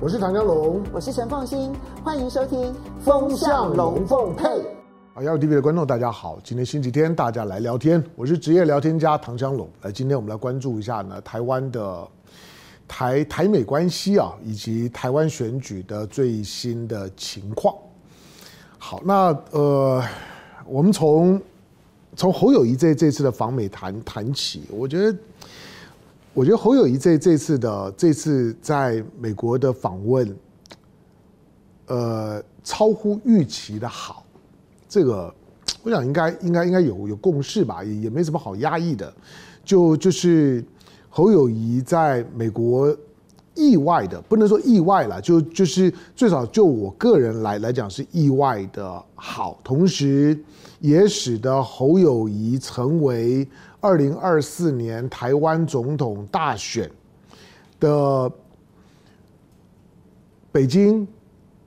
我是唐江龙，我是陈凤欣，欢迎收听《风向龙凤配》。啊，亚洲 TV 的观众大家好，今天星期天，大家来聊天。我是职业聊天家唐江龙。来，今天我们来关注一下呢，台湾的台台美关系啊，以及台湾选举的最新的情况。好，那呃，我们从从侯友谊这这次的访美谈谈起，我觉得。我觉得侯友宜这这次的这次在美国的访问，呃，超乎预期的好，这个我想应该应该应该有有共识吧，也也没什么好压抑的，就就是侯友宜在美国意外的，不能说意外了，就就是最少就我个人来来讲是意外的好，同时也使得侯友宜成为。二零二四年台湾总统大选的北京、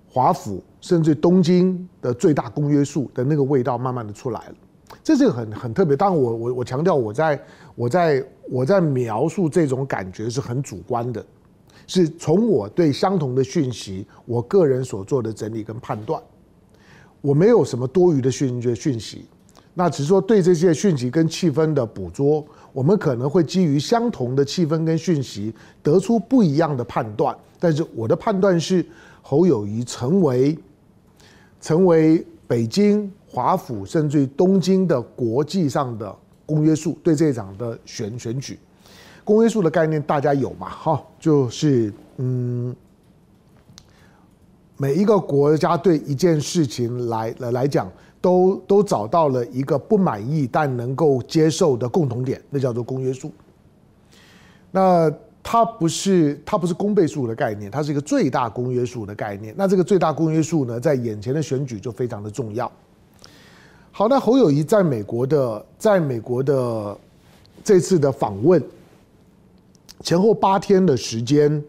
华府甚至东京的最大公约数的那个味道慢慢的出来了，这是很很特别。当然我，我我我强调，我在我在我在描述这种感觉是很主观的，是从我对相同的讯息，我个人所做的整理跟判断，我没有什么多余的讯讯息。那只是说对这些讯息跟气氛的捕捉，我们可能会基于相同的气氛跟讯息得出不一样的判断。但是我的判断是，侯友谊成为成为北京、华府甚至于东京的国际上的公约数，对这一场的选选举，公约数的概念大家有嘛？哈，就是嗯，每一个国家对一件事情来来来讲。都都找到了一个不满意但能够接受的共同点，那叫做公约数。那它不是它不是公倍数的概念，它是一个最大公约数的概念。那这个最大公约数呢，在眼前的选举就非常的重要。好，那侯友宜在美国的在美国的这次的访问前后八天的时间，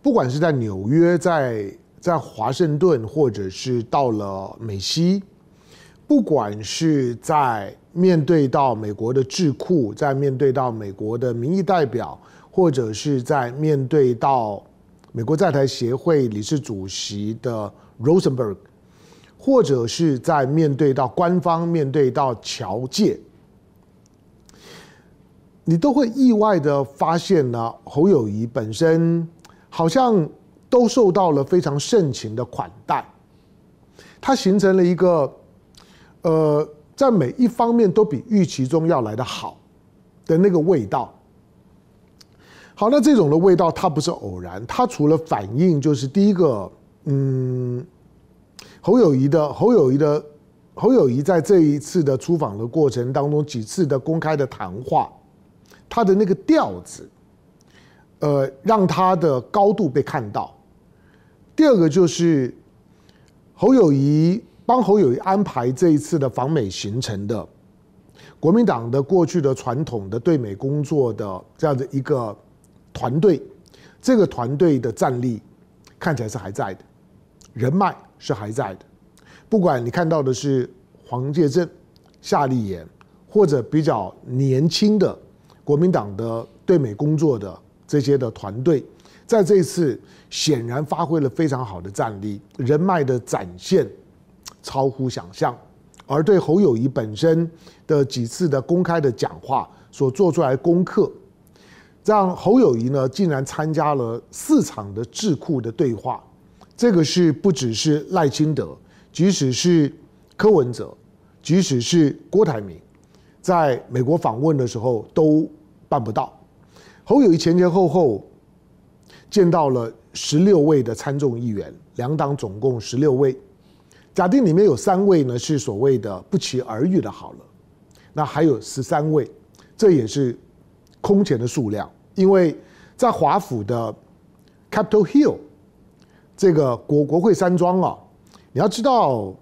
不管是在纽约、在在华盛顿，或者是到了美西。不管是在面对到美国的智库，在面对到美国的民意代表，或者是在面对到美国在台协会理事主席的 Rosenberg，或者是在面对到官方，面对到侨界，你都会意外的发现呢，侯友谊本身好像都受到了非常盛情的款待，它形成了一个。呃，在每一方面都比预期中要来得好的那个味道。好，那这种的味道它不是偶然，它除了反映就是第一个，嗯，侯友谊的侯友谊的侯友谊在这一次的出访的过程当中，几次的公开的谈话，他的那个调子，呃，让他的高度被看到。第二个就是侯友谊。帮侯友宜安排这一次的访美行程的，国民党的过去的传统的对美工作的这样的一个团队，这个团队的战力看起来是还在的，人脉是还在的。不管你看到的是黄介正、夏立言，或者比较年轻的国民党的对美工作的这些的团队，在这一次显然发挥了非常好的战力，人脉的展现。超乎想象，而对侯友宜本身的几次的公开的讲话所做出来的功课，让侯友宜呢竟然参加了四场的智库的对话，这个是不只是赖清德，即使是柯文哲，即使是郭台铭，在美国访问的时候都办不到。侯友宜前前后后见到了十六位的参众议员，两党总共十六位。假定里面有三位呢是所谓的不期而遇的，好了，那还有十三位，这也是空前的数量，因为在华府的 Capitol Hill 这个国国会山庄啊，你要知道。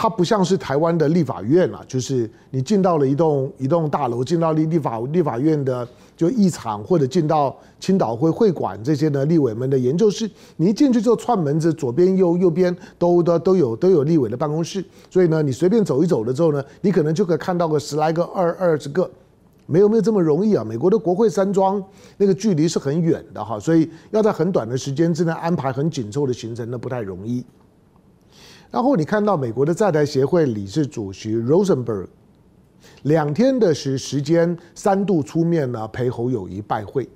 它不像是台湾的立法院啊，就是你进到了一栋一栋大楼，进到立立法立法院的就议场，或者进到青岛会会馆这些呢立委们的研究室，你一进去之后串门子，左边右右边都都都有都有立委的办公室，所以呢，你随便走一走了之后呢，你可能就可以看到个十来个二二十个没有没有这么容易啊。美国的国会山庄那个距离是很远的哈，所以要在很短的时间之内安排很紧凑的行程，那不太容易。然后你看到美国的在台协会理事主席 Rosenberg 两天的时时间三度出面呢陪侯友谊拜会，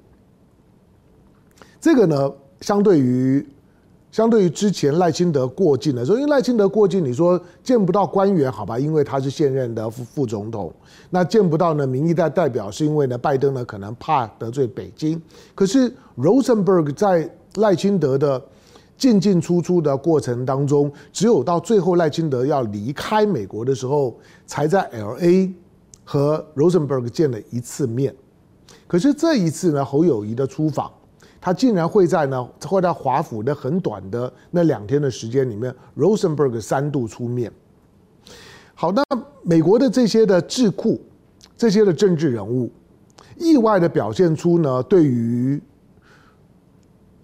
这个呢相对于。相对于之前赖清德过境的时候，因为赖清德过境，你说见不到官员，好吧？因为他是现任的副副总统，那见不到呢民意代代表，是因为呢拜登呢可能怕得罪北京。可是 Rosenberg 在赖清德的进进出出的过程当中，只有到最后赖清德要离开美国的时候，才在 LA 和 Rosenberg 见了一次面。可是这一次呢，侯友谊的出访。他竟然会在呢，会在华府的很短的那两天的时间里面，Rosenberg 三度出面。好，那美国的这些的智库，这些的政治人物，意外的表现出呢，对于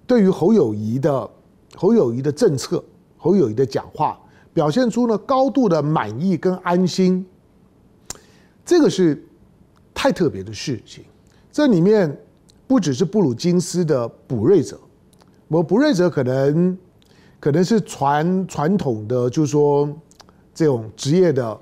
对于侯友谊的侯友谊的政策，侯友谊的讲话，表现出呢高度的满意跟安心。这个是太特别的事情，这里面。不只是布鲁金斯的卜瑞哲，我卜瑞哲可能可能是传传统的，就是说这种职业的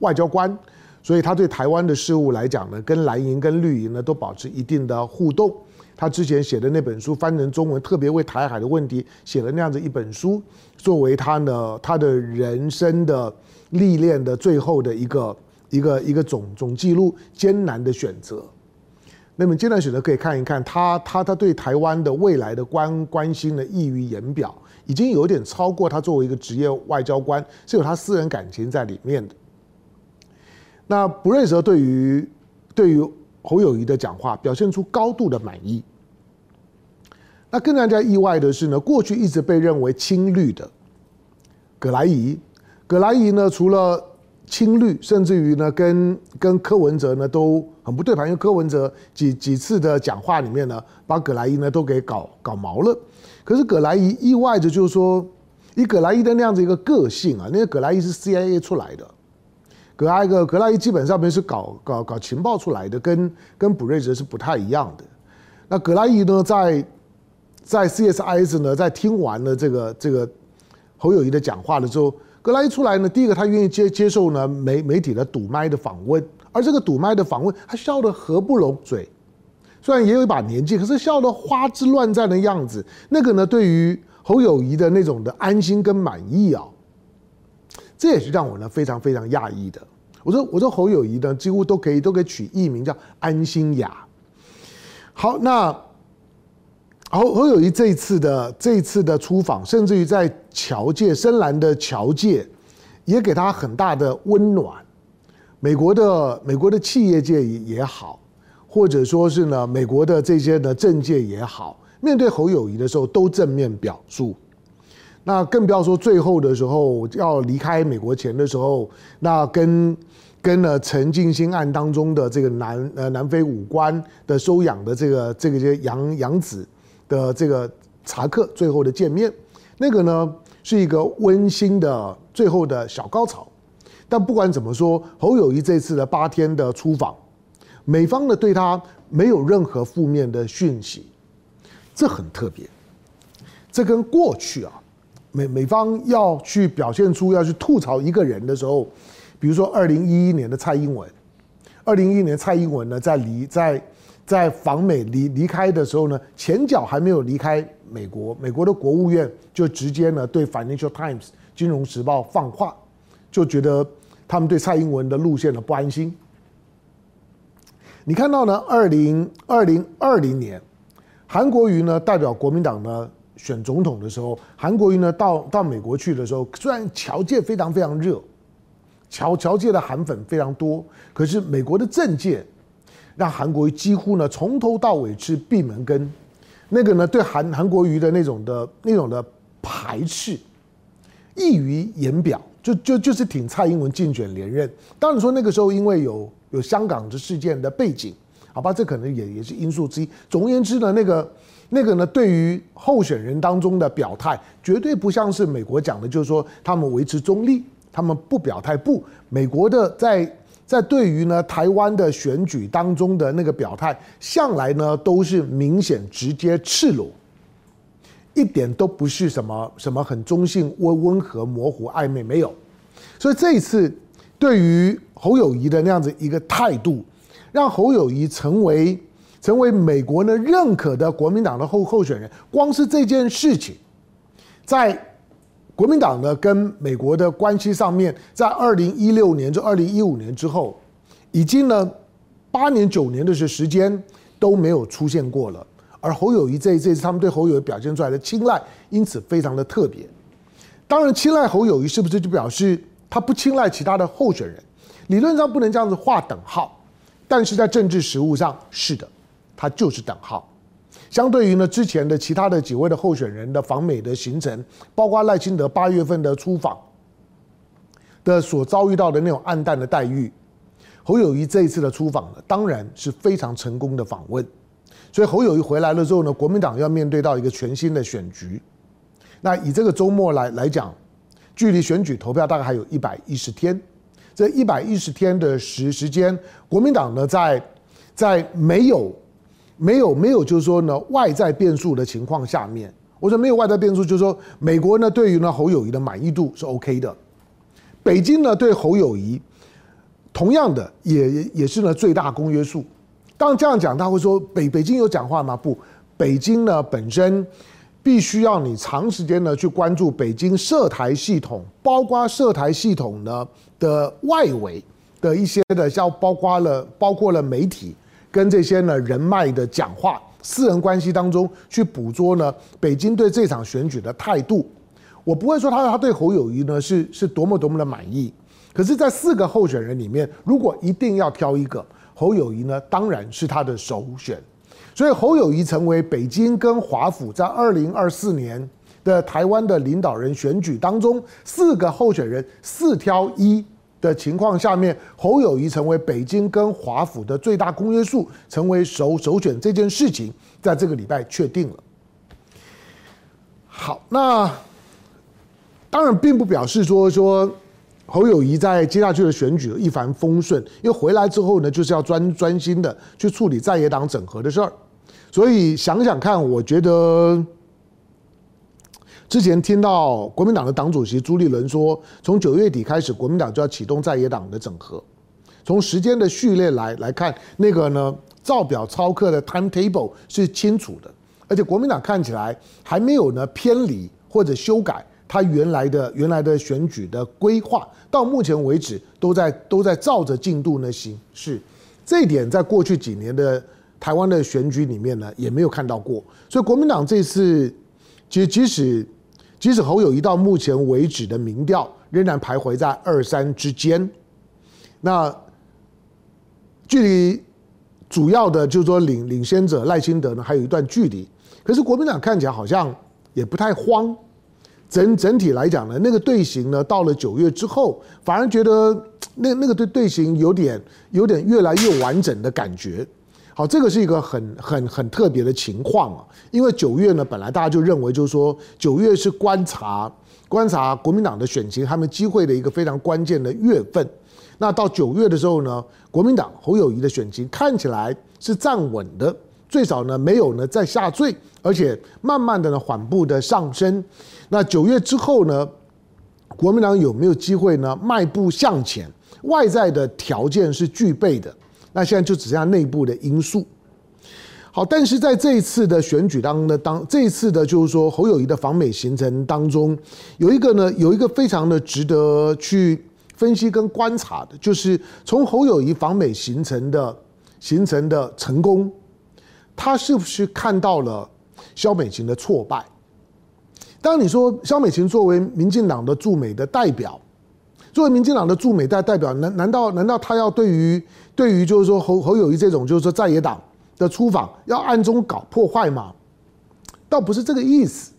外交官，所以他对台湾的事务来讲呢，跟蓝营跟绿营呢都保持一定的互动。他之前写的那本书翻成中文，特别为台海的问题写了那样子一本书，作为他呢他的人生的历练的最后的一个一个一个总总记录，艰难的选择。那么，艰难选择可以看一看他，他他对台湾的未来的关关心的溢于言表，已经有点超过他作为一个职业外交官是有他私人感情在里面的。那卜瑞哲对于对于侯友谊的讲话表现出高度的满意。那更让大家意外的是呢，过去一直被认为青绿的葛莱仪，葛莱仪呢除了。青绿，甚至于呢，跟跟柯文哲呢都很不对盘，因为柯文哲几几次的讲话里面呢，把葛莱仪呢都给搞搞毛了。可是葛莱仪意外的就是说，以葛莱仪的那样子一个个性啊，那个葛莱仪是 CIA 出来的，葛莱个葛莱仪基本上面是搞搞搞情报出来的，跟跟卜瑞泽是不太一样的。那葛莱仪呢，在在 CSIS 呢，在听完了这个这个侯友谊的讲话了之后。格拉伊出来呢，第一个他愿意接接受呢媒媒体的堵麦的访问，而这个堵麦的访问，他笑得合不拢嘴，虽然也有一把年纪，可是笑得花枝乱颤的样子，那个呢对于侯友宜的那种的安心跟满意啊，这也是让我呢非常非常讶异的。我说我说侯友宜呢几乎都可以都可以取艺名叫安心雅。好，那。侯侯友宜这一次的这一次的出访，甚至于在侨界深蓝的侨界，也给他很大的温暖。美国的美国的企业界也好，或者说是呢美国的这些的政界也好，面对侯友宜的时候都正面表述。那更不要说最后的时候要离开美国前的时候，那跟跟了陈静心案当中的这个南呃南非武官的收养的这个这个些养养子。的这个查克最后的见面，那个呢是一个温馨的最后的小高潮。但不管怎么说，侯友谊这次的八天的出访，美方呢对他没有任何负面的讯息，这很特别。这跟过去啊，美美方要去表现出要去吐槽一个人的时候，比如说二零一一年的蔡英文，二零一一年蔡英文呢在离在。在访美离离开的时候呢，前脚还没有离开美国，美国的国务院就直接呢对《Financial Times》金融时报放话，就觉得他们对蔡英文的路线呢不安心。你看到呢，二零二零二零年，韩国瑜呢代表国民党呢选总统的时候，韩国瑜呢到到美国去的时候，虽然侨界非常非常热，侨侨界的韩粉非常多，可是美国的政界。让韩国瑜几乎呢从头到尾是闭门羹，那个呢对韩韩国瑜的那种的那种的排斥，溢于言表，就就就是挺蔡英文竞选连任。当然说那个时候因为有有香港的事件的背景，好吧，这可能也也是因素之一。总而言之呢，那个那个呢对于候选人当中的表态，绝对不像是美国讲的，就是说他们维持中立，他们不表态。不，美国的在。在对于呢台湾的选举当中的那个表态，向来呢都是明显、直接、赤裸，一点都不是什么什么很中性、温温和、模糊、暧昧，没有。所以这一次对于侯友宜的那样子一个态度，让侯友宜成为成为美国呢认可的国民党的候候选人。光是这件事情，在国民党呢跟美国的关系上面，在二零一六年就二零一五年之后，已经呢八年九年的时间都没有出现过了。而侯友谊这这次他们对侯友宜表现出来的青睐，因此非常的特别。当然，青睐侯友谊是不是就表示他不青睐其他的候选人？理论上不能这样子划等号，但是在政治实务上是的，他就是等号。相对于呢，之前的其他的几位的候选人的访美的行程，包括赖清德八月份的出访的所遭遇到的那种暗淡的待遇，侯友谊这一次的出访呢，当然是非常成功的访问。所以侯友谊回来了之后呢，国民党要面对到一个全新的选局。那以这个周末来来讲，距离选举投票大概还有一百一十天。这一百一十天的时时间，国民党呢在在没有。没有没有，就是说呢，外在变数的情况下面，我说没有外在变数，就是说美国呢对于呢侯友谊的满意度是 OK 的，北京呢对侯友谊同样的也也是呢最大公约数。当这样讲，他会说北北京有讲话吗？不，北京呢本身必须要你长时间呢去关注北京涉台系统，包括涉台系统呢的外围的一些的，像包括了包括了媒体。跟这些呢人脉的讲话，私人关系当中去捕捉呢北京对这场选举的态度，我不会说他他对侯友宜呢是是多么多么的满意，可是，在四个候选人里面，如果一定要挑一个，侯友宜呢当然是他的首选，所以侯友宜成为北京跟华府在二零二四年的台湾的领导人选举当中四个候选人四挑一。的情况下面，侯友宜成为北京跟华府的最大公约数，成为首首选这件事情，在这个礼拜确定了。好，那当然并不表示说说侯友宜在接下去的选举一帆风顺，因为回来之后呢，就是要专专心的去处理在野党整合的事儿。所以想想看，我觉得。之前听到国民党的党主席朱立伦说，从九月底开始，国民党就要启动在野党的整合。从时间的序列来来看，那个呢，照表操课的 timetable 是清楚的，而且国民党看起来还没有呢偏离或者修改他原来的原来的选举的规划，到目前为止都在都在照着进度呢行事。这一点在过去几年的台湾的选举里面呢也没有看到过，所以国民党这次其实即使。即使侯友谊到目前为止的民调仍然徘徊在二三之间，那距离主要的就是说领领先者赖清德呢还有一段距离。可是国民党看起来好像也不太慌，整整体来讲呢，那个队形呢到了九月之后，反而觉得那那个队队形有点有点越来越完整的感觉。好，这个是一个很很很特别的情况啊，因为九月呢，本来大家就认为就是说九月是观察观察国民党的选情他们机会的一个非常关键的月份。那到九月的时候呢，国民党侯友谊的选情看起来是站稳的，最少呢没有呢再下坠，而且慢慢的呢缓步的上升。那九月之后呢，国民党有没有机会呢迈步向前？外在的条件是具备的。那现在就只剩下内部的因素。好，但是在这一次的选举当中呢，当这一次的，就是说侯友谊的访美行程当中，有一个呢，有一个非常的值得去分析跟观察的，就是从侯友谊访美行程的行程的成功，他是不是看到了萧美琴的挫败？当你说萧美琴作为民进党的驻美的代表。作为民进党的驻美代代表，难难道难道他要对于对于就是说侯侯友宜这种就是说在野党的出访要暗中搞破坏吗？倒不是这个意思。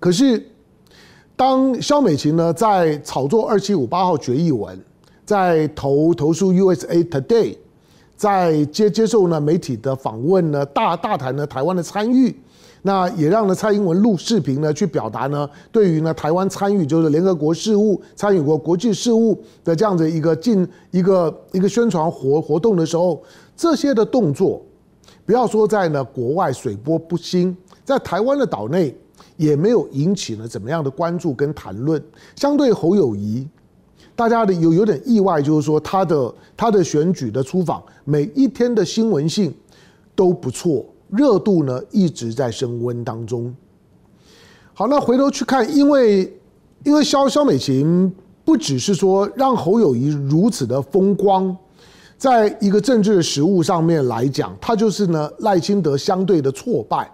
可是当萧美琴呢在炒作二七五八号决议文，在投投诉 USA Today，在接接受呢媒体的访问呢，大大谈呢台湾的参与。那也让呢蔡英文录视频呢，去表达呢对于呢台湾参与就是联合国事务、参与过国际事务的这样子一个进一个一个宣传活活动的时候，这些的动作，不要说在呢国外水波不兴，在台湾的岛内也没有引起呢怎么样的关注跟谈论。相对侯友谊，大家的有有点意外，就是说他的他的选举的出访，每一天的新闻性都不错。热度呢一直在升温当中。好，那回头去看，因为因为萧萧美琴不只是说让侯友谊如此的风光，在一个政治的实务上面来讲，他就是呢赖清德相对的挫败，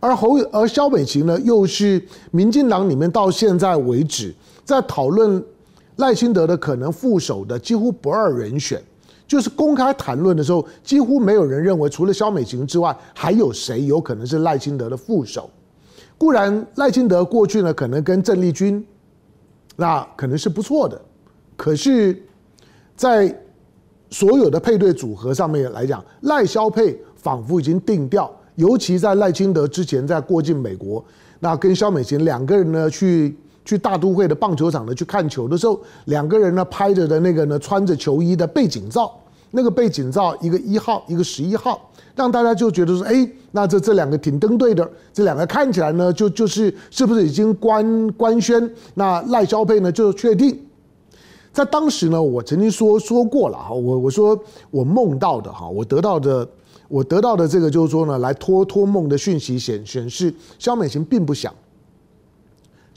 而侯而萧美琴呢又是民进党里面到现在为止在讨论赖清德的可能副手的几乎不二人选。就是公开谈论的时候，几乎没有人认为除了萧美琴之外，还有谁有可能是赖清德的副手。固然赖清德过去呢，可能跟郑丽君，那可能是不错的，可是，在所有的配对组合上面来讲，赖萧配仿佛已经定调。尤其在赖清德之前在过境美国，那跟萧美琴两个人呢去。去大都会的棒球场呢，去看球的时候，两个人呢拍着的那个呢穿着球衣的背景照，那个背景照一个一号，一个十一号，让大家就觉得说，哎，那这这两个挺登对的，这两个看起来呢就就是是不是已经官官宣？那赖肖配呢就确定，在当时呢，我曾经说说过了哈，我我说我梦到的哈，我得到的我得到的这个就是说呢，来托托梦的讯息显显示，萧美琴并不想。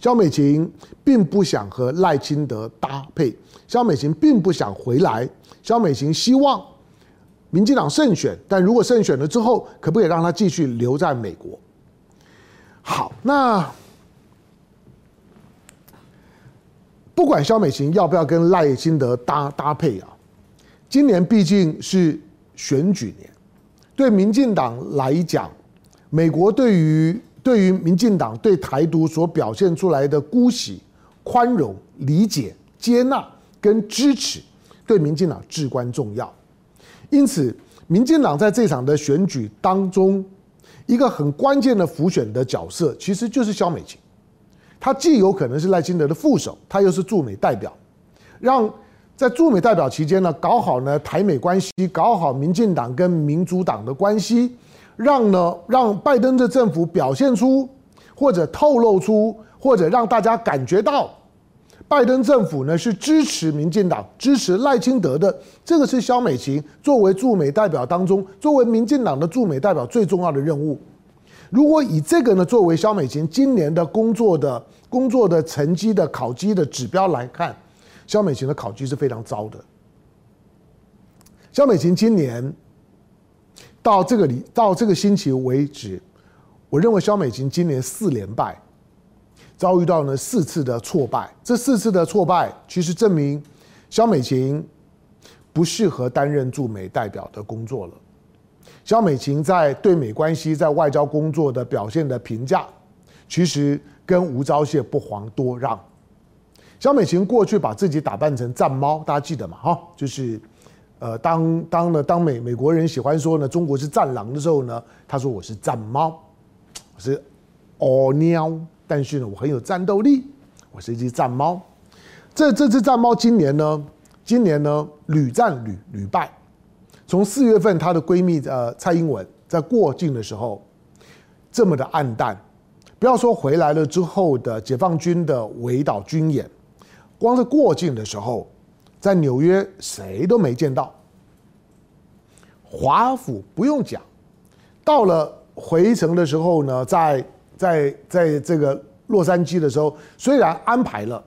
萧美琴并不想和赖清德搭配，萧美琴并不想回来，萧美琴希望民进党胜选，但如果胜选了之后，可不可以让他继续留在美国？好，那不管萧美琴要不要跟赖清德搭搭配啊，今年毕竟是选举年，对民进党来讲，美国对于对于民进党对台独所表现出来的姑息、宽容、理解、接纳跟支持，对民进党至关重要。因此，民进党在这场的选举当中，一个很关键的辅选的角色，其实就是萧美琴。他既有可能是赖清德的副手，他又是驻美代表，让在驻美代表期间呢，搞好呢台美关系，搞好民进党跟民主党的关系。让呢，让拜登的政府表现出，或者透露出，或者让大家感觉到，拜登政府呢是支持民进党、支持赖清德的。这个是萧美琴作为驻美代表当中，作为民进党的驻美代表最重要的任务。如果以这个呢作为萧美琴今年的工作的工作的成绩的考绩的指标来看，萧美琴的考绩是非常糟的。萧美琴今年。到这个里，到这个星期为止，我认为萧美琴今年四连败，遭遇到了四次的挫败。这四次的挫败，其实证明萧美琴不适合担任驻美代表的工作了。萧美琴在对美关系、在外交工作的表现的评价，其实跟吴钊燮不遑多让。萧美琴过去把自己打扮成战猫，大家记得吗？哈，就是。呃，当当呢，当美美国人喜欢说呢，中国是战狼的时候呢，他说我是战猫，我是哦喵，但是呢，我很有战斗力，我是一只战猫。这这只战猫今年呢，今年呢屡战屡屡败。从四月份她的闺蜜呃蔡英文在过境的时候这么的暗淡，不要说回来了之后的解放军的围岛军演，光是过境的时候。在纽约谁都没见到，华府不用讲，到了回程的时候呢，在在在这个洛杉矶的时候，虽然安排了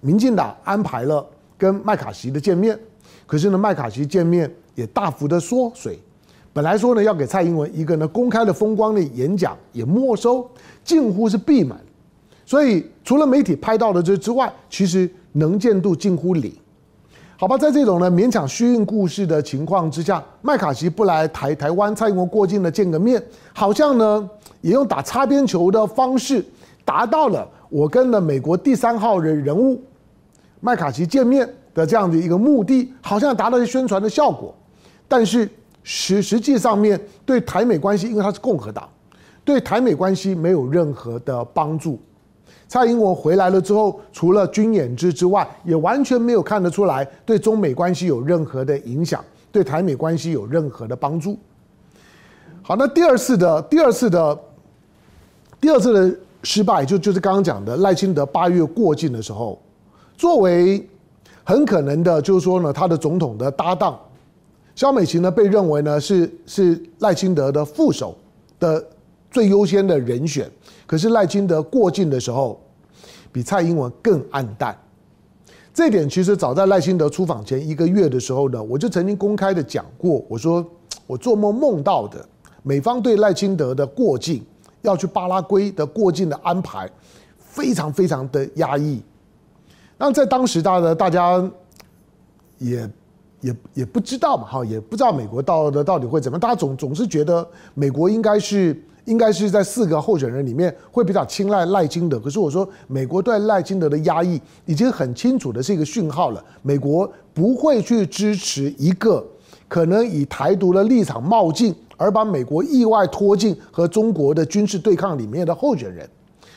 民进党安排了跟麦卡锡的见面，可是呢，麦卡锡见面也大幅的缩水。本来说呢，要给蔡英文一个呢公开的风光的演讲，也没收，近乎是闭门。所以除了媒体拍到的这之外，其实能见度近乎零。好吧，在这种呢勉强虚应故事的情况之下，麦卡锡不来台台湾，蔡英文过境的见个面，好像呢也用打擦边球的方式，达到了我跟了美国第三号人人物麦卡锡见面的这样的一个目的，好像达到了宣传的效果。但是实实际上面对台美关系，因为他是共和党，对台美关系没有任何的帮助。蔡英文回来了之后，除了军演之之外，也完全没有看得出来对中美关系有任何的影响，对台美关系有任何的帮助。好，那第二次的第二次的第二次的失败，就就是刚刚讲的赖清德八月过境的时候，作为很可能的，就是说呢，他的总统的搭档，萧美琴呢被认为呢是是赖清德的副手的最优先的人选，可是赖清德过境的时候，比蔡英文更暗淡。这点其实早在赖清德出访前一个月的时候呢，我就曾经公开的讲过，我说我做梦梦到的。美方对赖清德的过境，要去巴拉圭的过境的安排，非常非常的压抑。那在当时，大家大家也也也不知道嘛，哈，也不知道美国到的到底会怎么。大家总总是觉得美国应该是应该是在四个候选人里面会比较青睐赖清德。可是我说，美国对赖清德的压抑已经很清楚的是一个讯号了。美国不会去支持一个可能以台独的立场冒进。而把美国意外拖进和中国的军事对抗里面的候选人，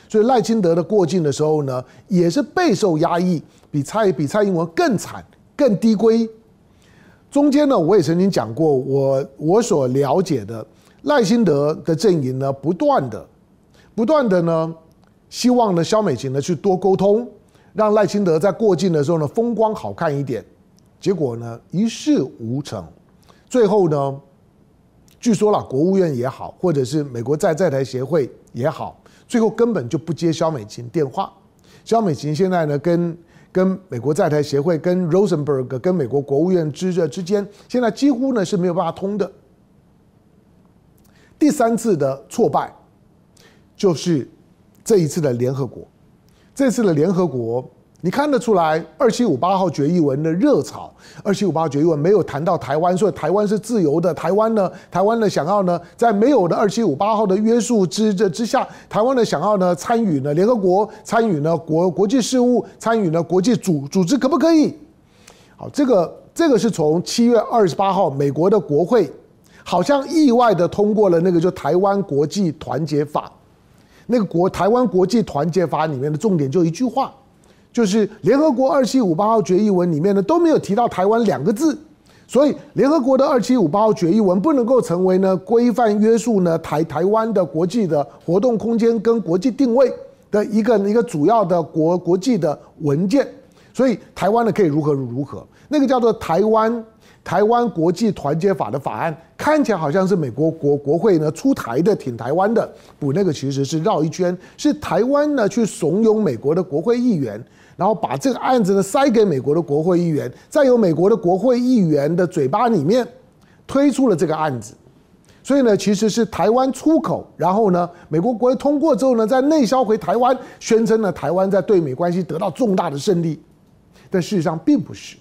所以赖清德的过境的时候呢，也是备受压抑，比蔡比蔡英文更惨、更低规。中间呢，我也曾经讲过，我我所了解的赖清德的阵营呢，不断的、不断的呢，希望呢萧美琴呢去多沟通，让赖清德在过境的时候呢风光好看一点。结果呢一事无成，最后呢。据说啦，国务院也好，或者是美国在在台协会也好，最后根本就不接萧美琴电话。萧美琴现在呢，跟跟美国在台协会、跟 Rosenberg、跟美国国务院之这之间，现在几乎呢是没有办法通的。第三次的挫败，就是这一次的联合国，这次的联合国。你看得出来，二七五八号决议文的热潮。二七五八决议文没有谈到台湾，所以台湾是自由的。台湾呢，台湾呢想要呢，在没有的二七五八号的约束之之之下，台湾呢想要呢参与呢联合国，参与呢国国际事务，参与呢国际组组织，可不可以？好，这个这个是从七月二十八号，美国的国会好像意外的通过了那个就台湾国际团结法，那个国台湾国际团结法里面的重点就一句话。就是联合国二七五八号决议文里面呢都没有提到台湾两个字，所以联合国的二七五八号决议文不能够成为呢规范约束呢台台湾的国际的活动空间跟国际定位的一个一个主要的国国际的文件，所以台湾呢可以如何如何，那个叫做台湾台湾国际团结法的法案看起来好像是美国国国会呢出台的挺台湾的，不，那个其实是绕一圈，是台湾呢去怂恿美国的国会议员。然后把这个案子呢塞给美国的国会议员，再由美国的国会议员的嘴巴里面推出了这个案子，所以呢，其实是台湾出口，然后呢，美国国会通过之后呢，再内销回台湾，宣称呢台湾在对美关系得到重大的胜利，但事实上并不是。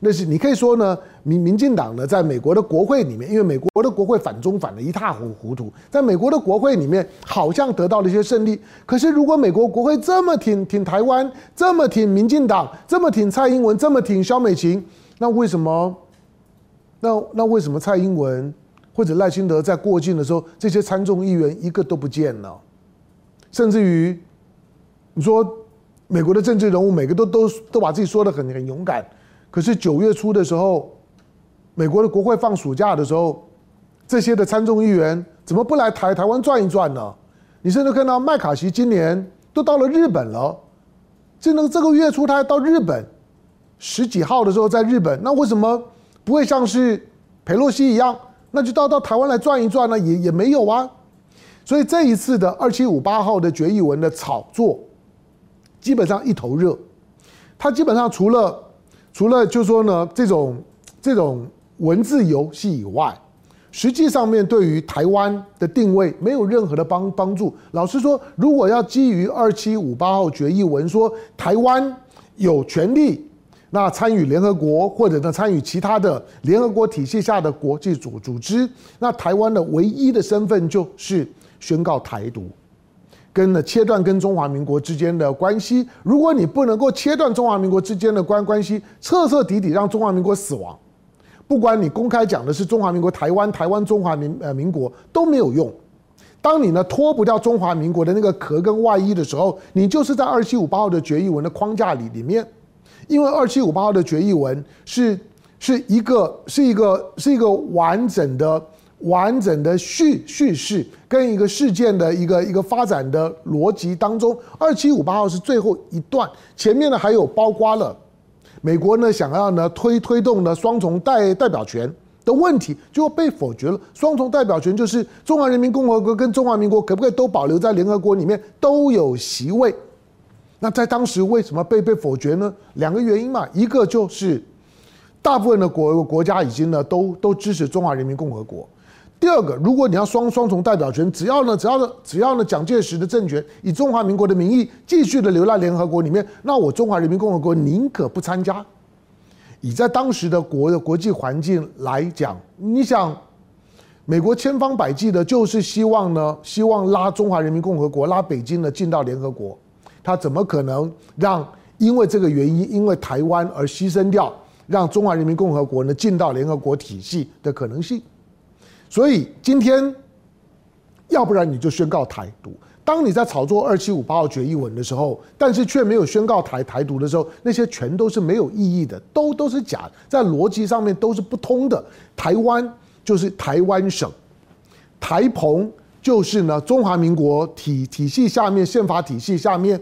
那是你可以说呢，民民进党呢，在美国的国会里面，因为美国的国会反中反的一塌糊糊涂，在美国的国会里面好像得到了一些胜利。可是如果美国国会这么挺挺台湾，这么挺民进党，这么挺蔡英文，这么挺萧美琴，那为什么？那那为什么蔡英文或者赖清德在过境的时候，这些参众议员一个都不见了？甚至于你说美国的政治人物每个都都都把自己说的很很勇敢。可是九月初的时候，美国的国会放暑假的时候，这些的参众议员怎么不来台台湾转一转呢？你甚至看到麦卡锡今年都到了日本了，这个这个月初他还到日本，十几号的时候在日本，那为什么不会像是裴洛西一样，那就到到台湾来转一转呢？也也没有啊。所以这一次的二七五八号的决议文的炒作，基本上一头热，他基本上除了。除了就说呢，这种这种文字游戏以外，实际上面对于台湾的定位没有任何的帮帮助。老实说，如果要基于二七五八号决议文说台湾有权利那参与联合国或者呢参与其他的联合国体系下的国际组组织，那台湾的唯一的身份就是宣告台独。跟呢切断跟中华民国之间的关系，如果你不能够切断中华民国之间的关关系，彻彻底底让中华民国死亡，不管你公开讲的是中华民国台湾、台湾中华民呃民国都没有用。当你呢脱不掉中华民国的那个壳跟外衣的时候，你就是在二七五八号的决议文的框架里里面，因为二七五八号的决议文是是一个是一个是一个完整的完整的叙叙事跟一个事件的一个一个发展的逻辑当中，二七五八号是最后一段，前面呢还有包括了美国呢想要呢推推动的双重代代表权。的问题就被否决了。双重代表权就是中华人民共和国跟中华民国可不可以都保留在联合国里面都有席位？那在当时为什么被被否决呢？两个原因嘛，一个就是大部分的国国家已经呢都都支持中华人民共和国。第二个，如果你要双双重代表权，只要呢只要呢只要呢蒋介石的政权以中华民国的名义继续的留在联合国里面，那我中华人民共和国宁可不参加。以在当时的国的国际环境来讲，你想，美国千方百计的，就是希望呢，希望拉中华人民共和国、拉北京呢进到联合国，他怎么可能让因为这个原因，因为台湾而牺牲掉让中华人民共和国呢进到联合国体系的可能性？所以今天，要不然你就宣告台独。当你在炒作二七五八号决议文的时候，但是却没有宣告台台独的时候，那些全都是没有意义的，都都是假，在逻辑上面都是不通的。台湾就是台湾省，台澎就是呢中华民国体体系下面宪法体系下面，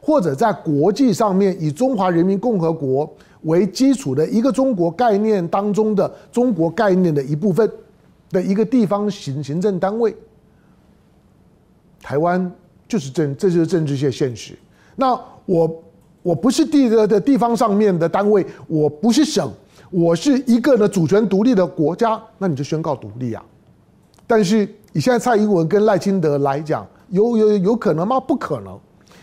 或者在国际上面以中华人民共和国为基础的一个中国概念当中的中国概念的一部分的一个地方行行政单位。台湾就是政，这就是政治界现实。那我我不是地的的地方上面的单位，我不是省，我是一个呢主权独立的国家，那你就宣告独立啊。但是以现在蔡英文跟赖清德来讲，有有有可能吗？不可能。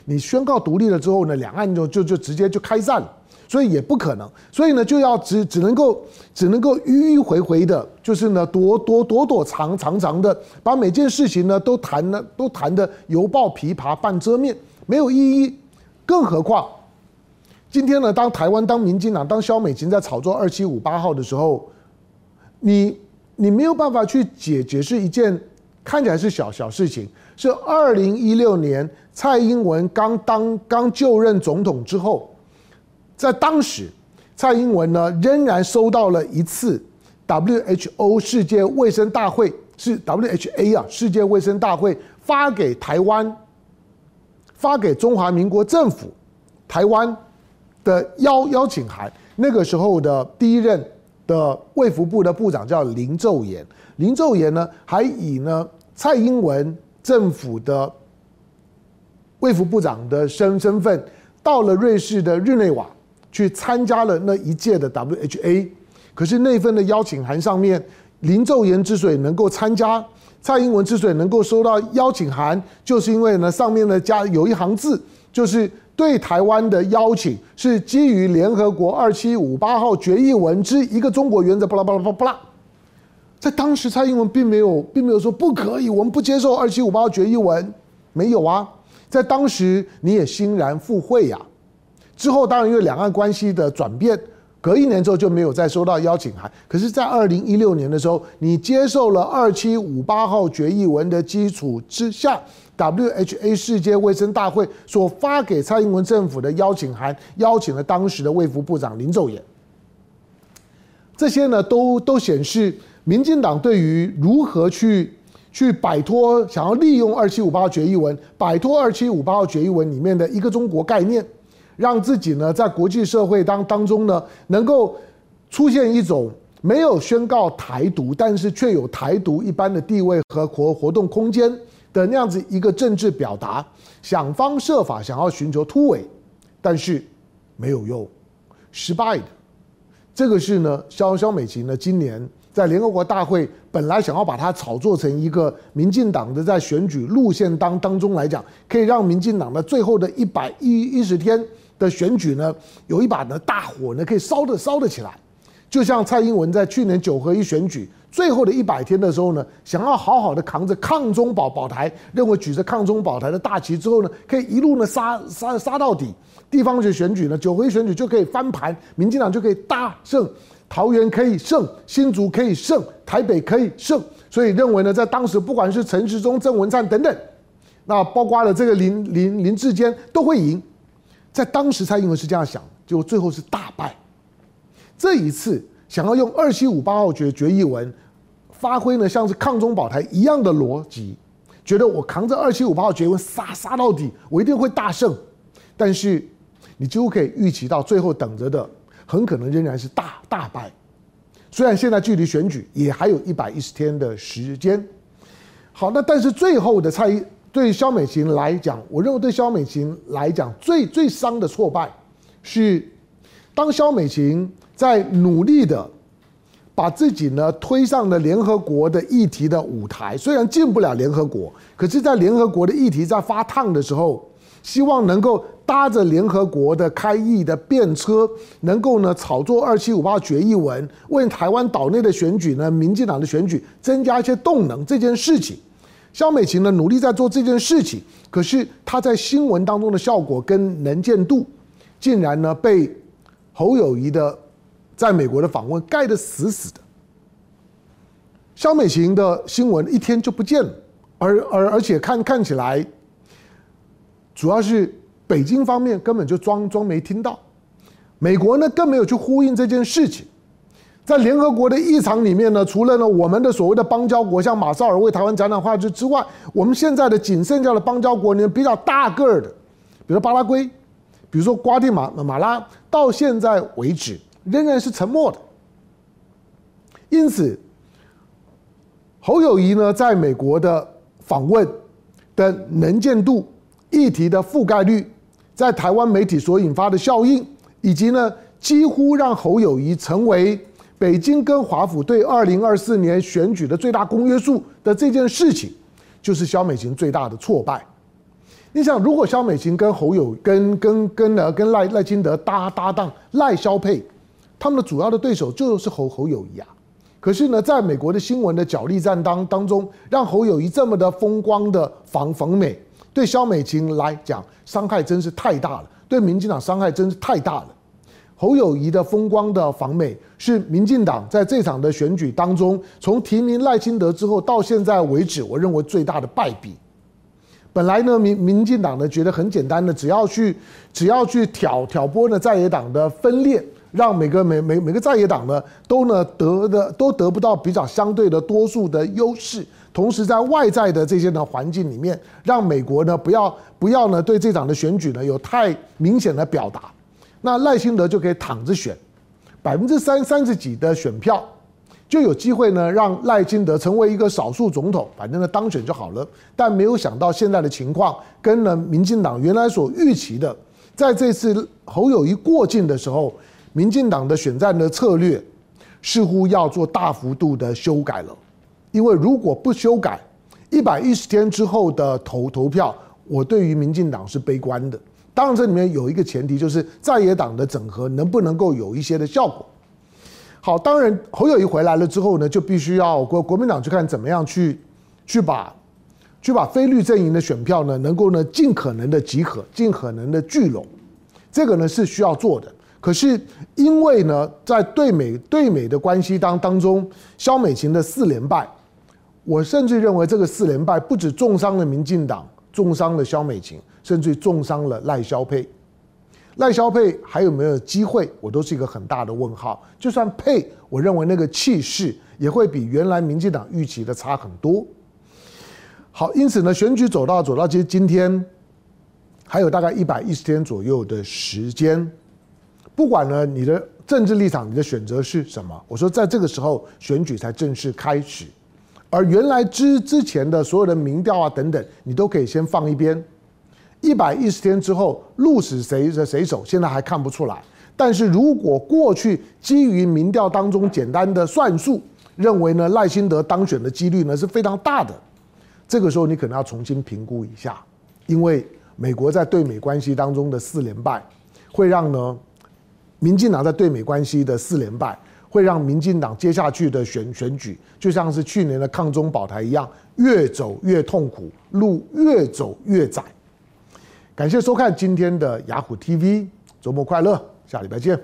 你宣告独立了之后呢，两岸就就就直接就开战了。所以也不可能，所以呢，就要只只能够只能够迂迂回回的，就是呢，躲躲躲躲藏藏藏的，把每件事情呢都谈呢都谈的犹抱琵琶半遮面，没有意义。更何况，今天呢，当台湾当民进党当萧美琴在炒作二七五八号的时候，你你没有办法去解解释一件看起来是小小事情，是二零一六年蔡英文刚当刚就任总统之后。在当时，蔡英文呢仍然收到了一次 WHO 世界卫生大会是 WHA 啊世界卫生大会发给台湾、发给中华民国政府、台湾的邀邀请函。那个时候的第一任的卫福部的部长叫林奏延，林奏延呢还以呢蔡英文政府的卫福部长的身身份到了瑞士的日内瓦。去参加了那一届的 WHA，可是那份的邀请函上面，林奏延之所以能够参加，蔡英文之所以能够收到邀请函，就是因为呢上面呢加有一行字，就是对台湾的邀请是基于联合国二七五八号决议文之一个中国原则，巴拉巴拉巴拉。在当时，蔡英文并没有并没有说不可以，我们不接受二七五八号决议文，没有啊。在当时，你也欣然赴会呀。之后，当然因为两岸关系的转变，隔一年之后就没有再收到邀请函。可是，在二零一六年的时候，你接受了二七五八号决议文的基础之下，WHA 世界卫生大会所发给蔡英文政府的邀请函，邀请了当时的卫福部长林奏延。这些呢，都都显示民进党对于如何去去摆脱想要利用二七五八号决议文，摆脱二七五八号决议文里面的一个中国概念。让自己呢，在国际社会当当中呢，能够出现一种没有宣告台独，但是却有台独一般的地位和活活动空间的那样子一个政治表达，想方设法想要寻求突围，但是没有用，失败的。这个是呢，萧萧美琴呢，今年在联合国大会本来想要把它炒作成一个民进党的在选举路线当当中来讲，可以让民进党的最后的一百一一十天。的选举呢，有一把呢大火呢，可以烧的烧得起来，就像蔡英文在去年九合一选举最后的一百天的时候呢，想要好好的扛着抗中保保台，认为举着抗中保台的大旗之后呢，可以一路呢杀杀杀到底，地方选举呢，九合一选举就可以翻盘，民进党就可以大胜，桃园可以胜，新竹可以胜，台北可以胜，所以认为呢，在当时不管是陈时中、郑文灿等等，那包括了这个林林林志坚都会赢。在当时蔡英文是这样想，结果最后是大败。这一次想要用二七五八号决决议文发挥呢，像是抗中保台一样的逻辑，觉得我扛着二七五八号决议文杀杀到底，我一定会大胜。但是你几乎可以预期到，最后等着的很可能仍然是大大败。虽然现在距离选举也还有一百一十天的时间，好，那但是最后的蔡对萧美琴来讲，我认为对萧美琴来讲最最伤的挫败是，当萧美琴在努力的把自己呢推上了联合国的议题的舞台，虽然进不了联合国，可是，在联合国的议题在发烫的时候。希望能够搭着联合国的开议的便车，能够呢炒作二七五八决议文，为台湾岛内的选举呢，民进党的选举增加一些动能。这件事情，肖美琴呢努力在做这件事情，可是她在新闻当中的效果跟能见度，竟然呢被侯友谊的在美国的访问盖得死死的。肖美琴的新闻一天就不见了，而而而且看看起来。主要是北京方面根本就装装没听到，美国呢更没有去呼应这件事情，在联合国的议场里面呢，除了呢我们的所谓的邦交国像马绍尔为台湾讲讲话之之外，我们现在的仅剩下的邦交国里面比较大个儿的，比如巴拉圭，比如说瓜地马马拉，到现在为止仍然是沉默的。因此，侯友谊呢在美国的访问的能见度。议题的覆盖率，在台湾媒体所引发的效应，以及呢，几乎让侯友谊成为北京跟华府对二零二四年选举的最大公约数的这件事情，就是萧美琴最大的挫败。你想，如果萧美琴跟侯友跟跟跟呢跟赖赖清德搭搭档赖萧配，他们的主要的对手就是侯侯友谊啊。可是呢，在美国的新闻的角力战当当中，让侯友谊这么的风光的访访美。对萧美琴来讲，伤害真是太大了；对民进党伤害真是太大了。侯友宜的风光的访美，是民进党在这场的选举当中，从提名赖清德之后到现在为止，我认为最大的败笔。本来呢，民民进党呢觉得很简单的，只要去只要去挑挑拨呢在野党的分裂，让每个每每每个在野党呢都呢得的都得不到比较相对的多数的优势。同时，在外在的这些呢环境里面，让美国呢不要不要呢对这场的选举呢有太明显的表达，那赖清德就可以躺着选，百分之三三十几的选票，就有机会呢让赖清德成为一个少数总统，反正呢当选就好了。但没有想到现在的情况跟呢民进党原来所预期的，在这次侯友宜过境的时候，民进党的选战的策略似乎要做大幅度的修改了。因为如果不修改，一百一十天之后的投投票，我对于民进党是悲观的。当然，这里面有一个前提，就是在野党的整合能不能够有一些的效果。好，当然侯友谊回来了之后呢，就必须要国国民党去看怎么样去去把去把非绿阵营的选票呢，能够呢尽可能的集合，尽可能的聚拢，这个呢是需要做的。可是因为呢，在对美对美的关系当当中，萧美琴的四连败。我甚至认为这个四连败不止重伤了民进党，重伤了萧美琴，甚至重伤了赖萧配。赖萧配还有没有机会？我都是一个很大的问号。就算配，我认为那个气势也会比原来民进党预期的差很多。好，因此呢，选举走到走到今今天，还有大概一百一十天左右的时间。不管呢你的政治立场，你的选择是什么，我说在这个时候选举才正式开始。而原来之之前的所有的民调啊等等，你都可以先放一边。一百一十天之后，鹿死谁的谁手，现在还看不出来。但是如果过去基于民调当中简单的算术，认为呢赖清德当选的几率呢是非常大的，这个时候你可能要重新评估一下，因为美国在对美关系当中的四连败，会让呢民进党在对美关系的四连败。会让民进党接下去的选选举，就像是去年的抗中保台一样，越走越痛苦，路越走越窄。感谢收看今天的雅虎 TV，周末快乐，下礼拜见。